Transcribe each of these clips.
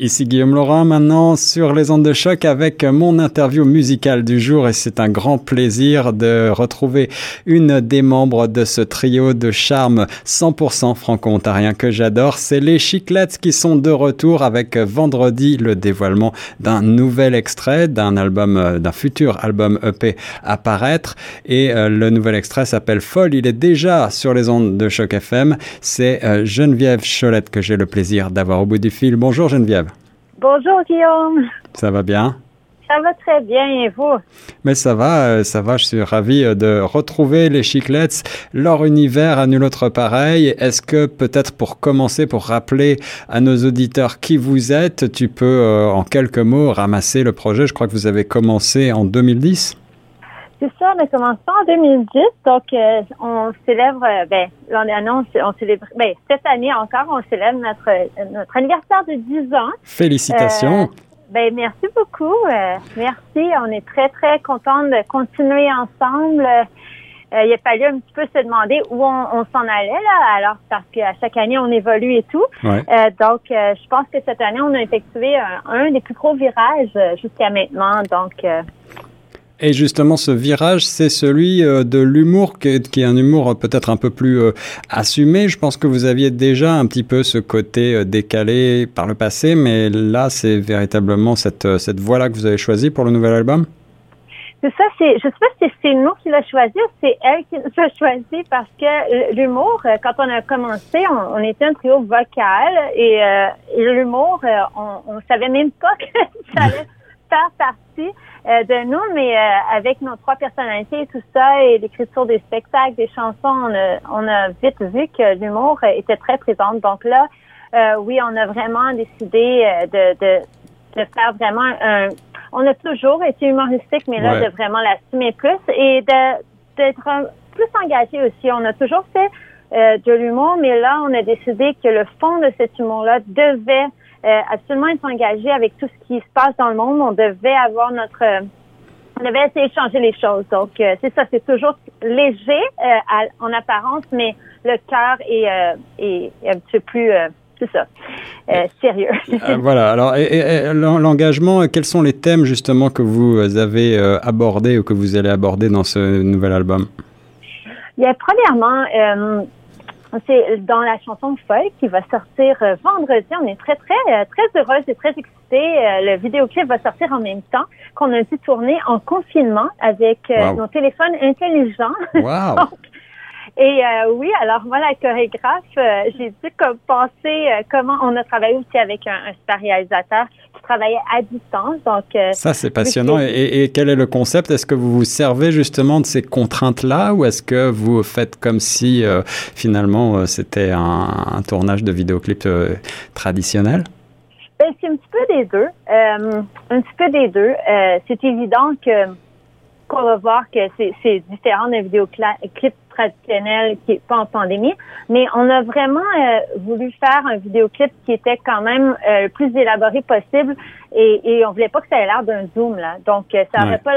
Ici Guillaume Laurent, maintenant sur les ondes de choc avec mon interview musicale du jour et c'est un grand plaisir de retrouver une des membres de ce trio de charme 100% franco-ontarien que j'adore. C'est les Chiclettes qui sont de retour avec vendredi le dévoilement d'un nouvel extrait d'un album, d'un futur album EP à paraître et euh, le nouvel extrait s'appelle Folle. Il est déjà sur les ondes de choc FM. C'est euh, Geneviève Cholette que j'ai le plaisir d'avoir au bout du fil. Bonjour Geneviève. Bonjour Guillaume. Ça va bien? Ça va très bien et vous? Mais ça va, euh, ça va. Je suis ravi euh, de retrouver les Chiclets, leur univers à nul autre pareil. Est-ce que peut-être pour commencer, pour rappeler à nos auditeurs qui vous êtes, tu peux euh, en quelques mots ramasser le projet? Je crois que vous avez commencé en 2010. C'est ça, on a commencé en 2010, donc euh, on célèbre, euh, ben, l'an dernier, on, célèbre, ben, cette année encore, on célèbre notre, notre anniversaire de 10 ans. Félicitations. Euh, ben, merci beaucoup. merci. On est très, très contents de continuer ensemble. il a fallu un petit peu se demander où on, s'en allait, là, alors, parce qu'à chaque année, on évolue et tout. donc, je pense que cette année, on a effectué un, un des plus gros virages jusqu'à maintenant. Donc, et justement, ce virage, c'est celui euh, de l'humour, qui, est un humour peut-être un peu plus euh, assumé. Je pense que vous aviez déjà un petit peu ce côté euh, décalé par le passé, mais là, c'est véritablement cette, cette voie-là que vous avez choisie pour le nouvel album? C'est ça, c'est, je sais pas si c'est nous qui l'a choisi ou c'est elle qui l'a choisi parce que l'humour, quand on a commencé, on, était un trio vocal et, l'humour, on, on savait même pas que ça allait faire partie euh, de nous, mais euh, avec nos trois personnalités et tout ça, et l'écriture des spectacles, des chansons, on a, on a vite vu que l'humour était très présente. Donc là, euh, oui, on a vraiment décidé de, de, de faire vraiment un... On a toujours été humoristique, mais là, de vraiment l'assumer plus et d'être plus engagé aussi. On a toujours fait de l'humour, mais là, on a décidé que le fond de cet humour-là devait euh, absolument être engagé avec tout ce qui se passe dans le monde. On devait avoir notre euh, on devait essayer de changer les choses. Donc, euh, c'est ça, c'est toujours léger en apparence, mais le cœur est, est, un petit peu plus, c'est ça, sérieux. voilà. Alors, l'engagement, quels sont les thèmes justement que vous avez abordés ou que vous allez aborder dans ce nouvel album? Il y a premièrement c'est dans la chanson Folle qui va sortir euh, vendredi. On est très, très, euh, très heureuse et très excitée. Euh, le vidéoclip va sortir en même temps qu'on a dû tourner en confinement avec nos téléphones intelligents. Wow. Et oui, alors moi, la chorégraphe, j'ai dû comme penser comment on a travaillé aussi avec un, un super réalisateur travailler à distance. Donc, euh, ça, c'est passionnant. Et, quel est le concept? Est-ce que vous vous servez justement de ces contraintes-là ou est-ce que vous faites comme si euh, finalement euh, c'était un, tournage de vidéoclip traditionnel? Ben, c'est un petit peu des deux. un petit peu des deux. c'est évident que qu'on va voir que c'est différent d'un vidéoclip traditionnel qui est pas en pandémie, mais on a vraiment euh, voulu faire un vidéoclip qui était quand même euh, le plus élaboré possible et, et on voulait pas que ça ait l'air d'un zoom là. Donc euh, ça n'aurait pas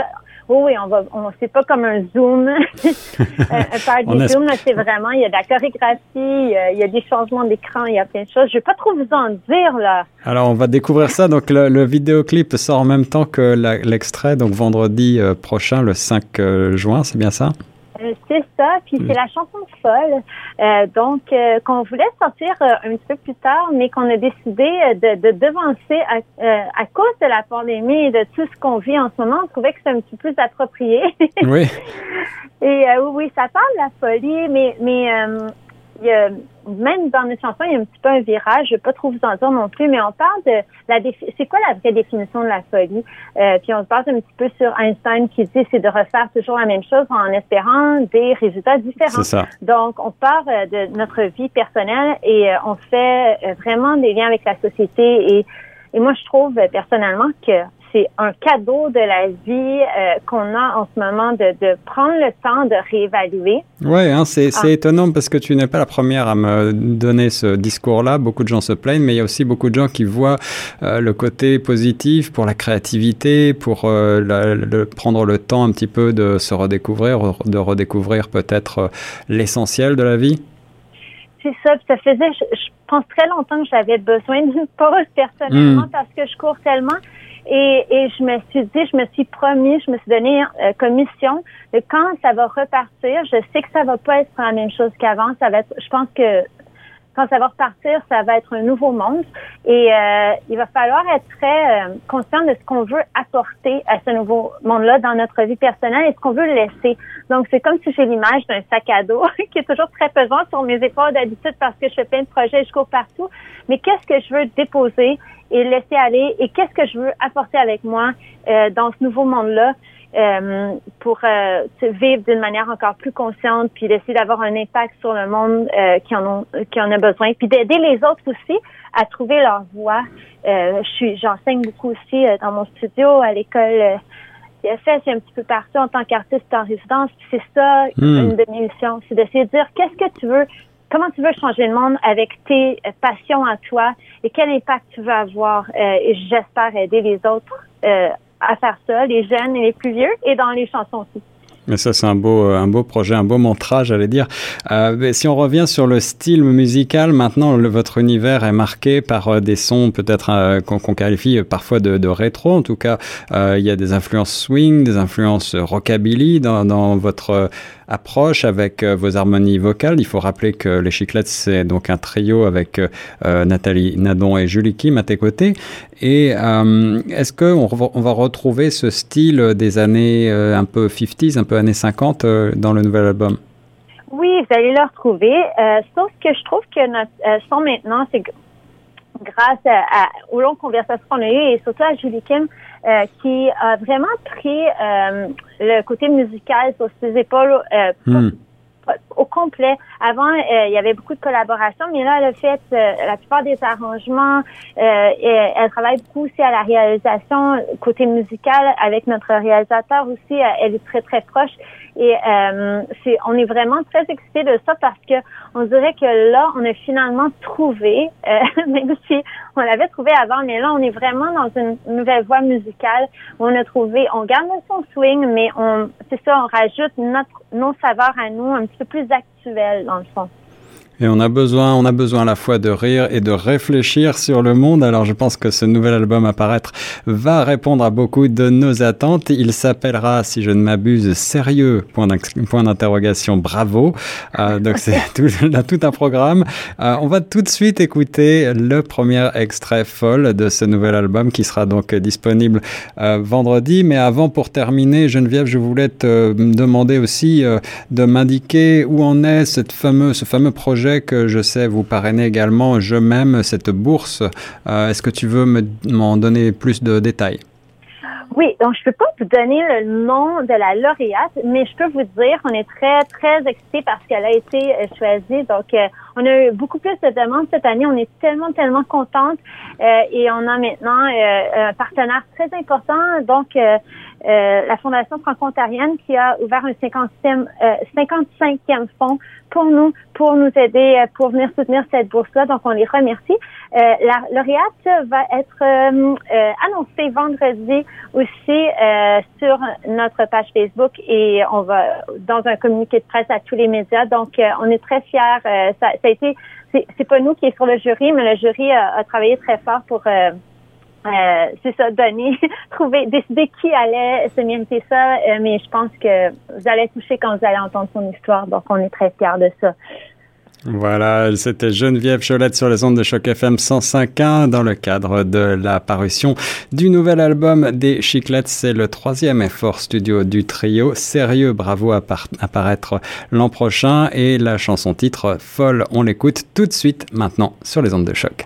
Oh oui, on va, on c'est pas comme un zoom. un party zoom, c'est vraiment, il y a de la chorégraphie, il y a des changements d'écran, il y a plein de choses. Je vais pas trop vous en dire là. Alors on va découvrir ça. Donc le, le vidéoclip sort en même temps que l'extrait, donc vendredi prochain, le 5 juin, c'est bien ça? Euh, c'est ça, puis c'est la chanson folle. Euh, donc, euh, qu'on voulait sortir un petit peu plus tard, mais qu'on a décidé de, de devancer à, à, cause de la pandémie et de tout ce qu'on vit en ce moment. On trouvait que c'est un petit peu plus approprié. oui. Et oui, ça parle de la folie, mais mais il y a, même dans notre chanson, il y a un petit peu un virage. Je ne vais pas trop vous en dire non plus, mais on parle de la c'est quoi la vraie définition de la folie? Euh, puis on se base un petit peu sur Einstein qui dit c'est de refaire toujours la même chose en espérant des résultats différents. Ça. Donc on part euh, de notre vie personnelle et euh, on fait euh, vraiment des liens avec la société et et moi je trouve personnellement que c'est un cadeau de la vie euh, qu'on a en ce moment de, de, prendre le temps de réévaluer. Oui, hein, c'est ah. étonnant parce que tu n'es pas la première à me donner ce discours-là. Beaucoup de gens se plaignent, mais il y a aussi beaucoup de gens qui voient euh, le côté positif pour la créativité, pour euh, le, prendre le temps un petit peu de se redécouvrir, de redécouvrir peut-être l'essentiel de la vie. c'est ça. ça faisait, je, pense très longtemps que j'avais besoin d'une pause personnellement hmm. parce que je cours tellement. Et, et je me suis dit, je me suis promis, je me suis donné euh, comme mission de quand ça va repartir, je sais que ça va pas être la même chose qu'avant. Ça va être, je pense que quand ça va repartir, ça va être un nouveau monde. Et euh, il va falloir être très euh, conscient de ce qu'on veut apporter à ce nouveau monde-là dans notre vie personnelle et ce qu'on veut laisser. Donc, c'est comme si j'ai l'image d'un sac à dos qui est toujours très pesant sur mes épaules d'habitude parce que je fais plein de projets, je cours partout. Mais qu'est-ce que je veux déposer et laisser aller et qu'est-ce que je veux apporter avec moi euh, dans ce nouveau monde-là? Euh, pour euh, vivre d'une manière encore plus consciente, puis d'essayer d'avoir un impact sur le monde euh, qui en ont, qui en a besoin, puis d'aider les autres aussi à trouver leur voie. je suis, j'enseigne beaucoup aussi dans mon studio à l'école CFS, j'ai un petit peu partout en tant qu'artiste en résidence. C'est ça hmm. une de mes missions, c'est d'essayer de dire qu'est-ce que tu veux, comment tu veux changer le monde avec tes passions à toi et quel impact tu veux avoir. et j'espère aider les autres à faire ça, les jeunes et les plus vieux, et dans les chansons aussi. Mais ça, c'est un beau, euh, un beau projet, un beau mantra, j'allais dire. Euh, si on revient sur le style musical, maintenant, le, votre univers est marqué par euh, des sons peut-être euh, qu'on qualifie parfois de, de, rétro. En tout cas, il y a des influences swing, des influences rockabilly dans, dans votre approche avec vos harmonies vocales. Il faut rappeler que les Chiclettes, c'est donc un trio avec Nathalie Nadon et Julie Kim à tes côtés. Et est-ce qu'on on va retrouver ce style des années un peu 50s, un peu années 50 euh, dans le nouvel album? Oui, vous allez le retrouver. Euh, sauf que je trouve que notre euh, son maintenant, c'est grâce à, aux longues conversations qu'on a eues et surtout à Julie Kim, qui a vraiment pris le côté musical sur ses épaules hmm au complet. Avant, euh, il y avait beaucoup de collaborations, mais là, elle a fait euh, la plupart des arrangements. Euh, et elle travaille beaucoup aussi à la réalisation côté musical avec notre réalisateur aussi. elle est très très proche. Et c'est, on est vraiment très excités de ça parce que on dirait que là, on a finalement trouvé, même si on l'avait trouvé avant, mais là, on est vraiment dans une nouvelle voie musicale. On a trouvé, on garde son swing, mais on, c'est ça, on rajoute notre, nos saveurs à nous un petit peu plus actuelles, dans le fond. Et on a besoin, on a besoin à la fois de rire et de réfléchir sur le monde. Alors je pense que ce nouvel album à paraître va répondre à beaucoup de nos attentes. Il s'appellera, si je ne m'abuse, Sérieux, point d'interrogation, bravo. Euh, donc c'est tout, un programme. Euh, on va tout de suite écouter le premier extrait folle de ce nouvel album qui sera donc disponible euh, vendredi. Mais avant, pour terminer, Geneviève, je voulais te demander aussi de m'indiquer où en est cette fameux, ce fameux projet que je sais vous parrainer également Je m'aime cette bourse. Euh, est-ce que tu veux m'en donner plus de détails? Oui, donc je peux pas vous donner le nom de la lauréate, mais je peux vous dire qu'on est très, très excités parce qu'elle a été euh, choisie. Donc, euh, on a eu beaucoup plus de demandes cette année. On est tellement, tellement contente. et on a maintenant un partenaire très important. Donc, la Fondation franco-ontarienne qui a ouvert un 50e, 55e fonds pour nous, pour nous aider, euh, pour venir soutenir cette bourse-là. Donc, on les remercie. Euh, la lauréate va être euh, euh annoncée vendredi aussi sur notre page Facebook et on va dans un communiqué de presse à tous les médias. Donc, on est très fiers. ça, ça, a été, c'est pas nous qui est sur le jury, mais le jury a, a travaillé très fort pour euh, c'est ça, donner, trouver, décider qui allait se mériter ça. Euh, mais je pense que vous allez toucher quand vous allez entendre son histoire. Donc, on est très fiers de ça. Voilà, c'était Geneviève Cholette sur les ondes de choc FM 105.1 dans le cadre de la parution du nouvel album des Chiclettes. C'est le troisième effort studio du trio. Sérieux, bravo à, apparaître l'an prochain. Et la chanson titre Folle, on l'écoute tout de suite maintenant sur les ondes de choc.